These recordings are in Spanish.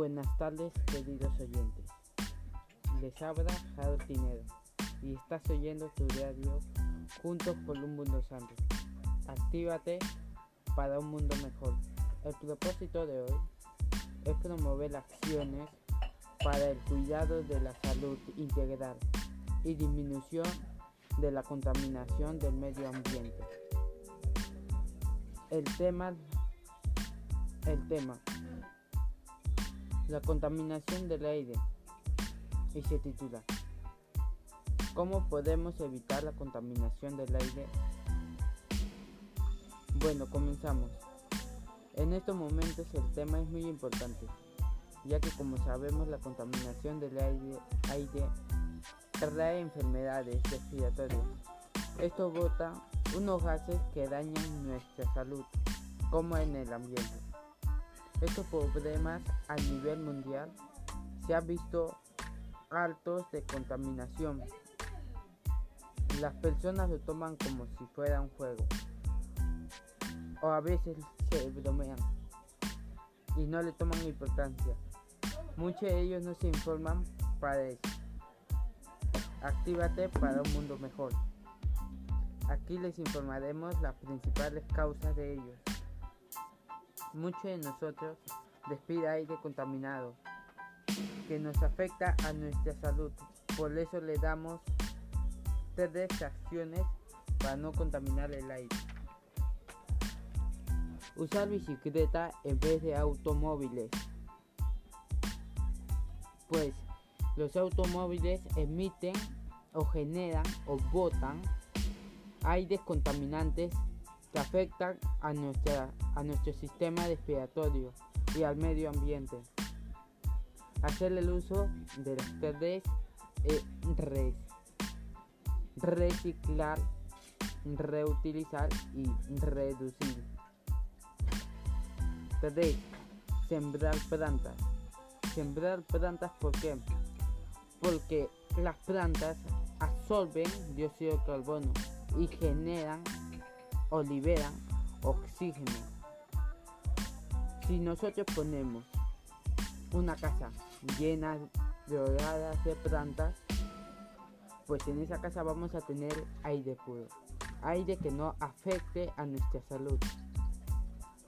Buenas tardes, queridos oyentes. Les habla Harold Tinero y estás oyendo tu radio Juntos por un Mundo Santo. Actívate para un mundo mejor. El propósito de hoy es promover acciones para el cuidado de la salud integral y disminución de la contaminación del medio ambiente. El tema, el tema, la contaminación del aire y se titula ¿Cómo podemos evitar la contaminación del aire? Bueno, comenzamos. En estos momentos el tema es muy importante, ya que como sabemos la contaminación del aire, trae enfermedades respiratorias. Esto bota unos gases que dañan nuestra salud, como en el ambiente. Estos problemas a nivel mundial se han visto altos de contaminación. Las personas lo toman como si fuera un juego. O a veces se bromean y no le toman importancia. Muchos de ellos no se informan para eso. Actívate para un mundo mejor. Aquí les informaremos las principales causas de ellos. Muchos de nosotros despide aire contaminado que nos afecta a nuestra salud. Por eso le damos tres acciones para no contaminar el aire. Usar bicicleta en vez de automóviles. Pues los automóviles emiten o generan o botan aires contaminantes que afectan a, nuestra, a nuestro sistema respiratorio y al medio ambiente. Hacer el uso de las tres res. Reciclar, reutilizar y reducir. 3. Sembrar plantas. Sembrar plantas ¿por qué? Porque las plantas absorben dióxido de carbono y generan o liberan oxígeno. Si nosotros ponemos una casa llena de hogadas de plantas, pues en esa casa vamos a tener aire puro, aire que no afecte a nuestra salud,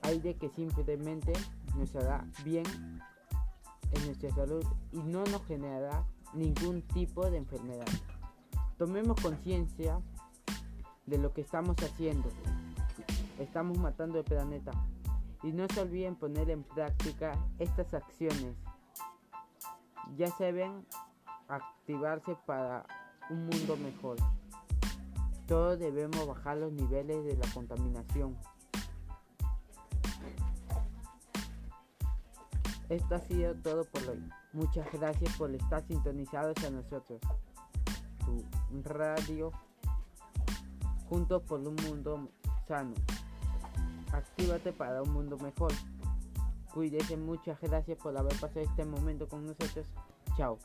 aire que simplemente nos hará bien en nuestra salud y no nos generará ningún tipo de enfermedad. Tomemos conciencia de lo que estamos haciendo. Estamos matando el planeta. Y no se olviden poner en práctica estas acciones. Ya se ven activarse para un mundo mejor. Todos debemos bajar los niveles de la contaminación. Esto ha sido todo por hoy. Muchas gracias por estar sintonizados a nosotros. Tu radio juntos por un mundo sano. Actívate para un mundo mejor. Cuídese, muchas gracias por haber pasado este momento con nosotros. Chao.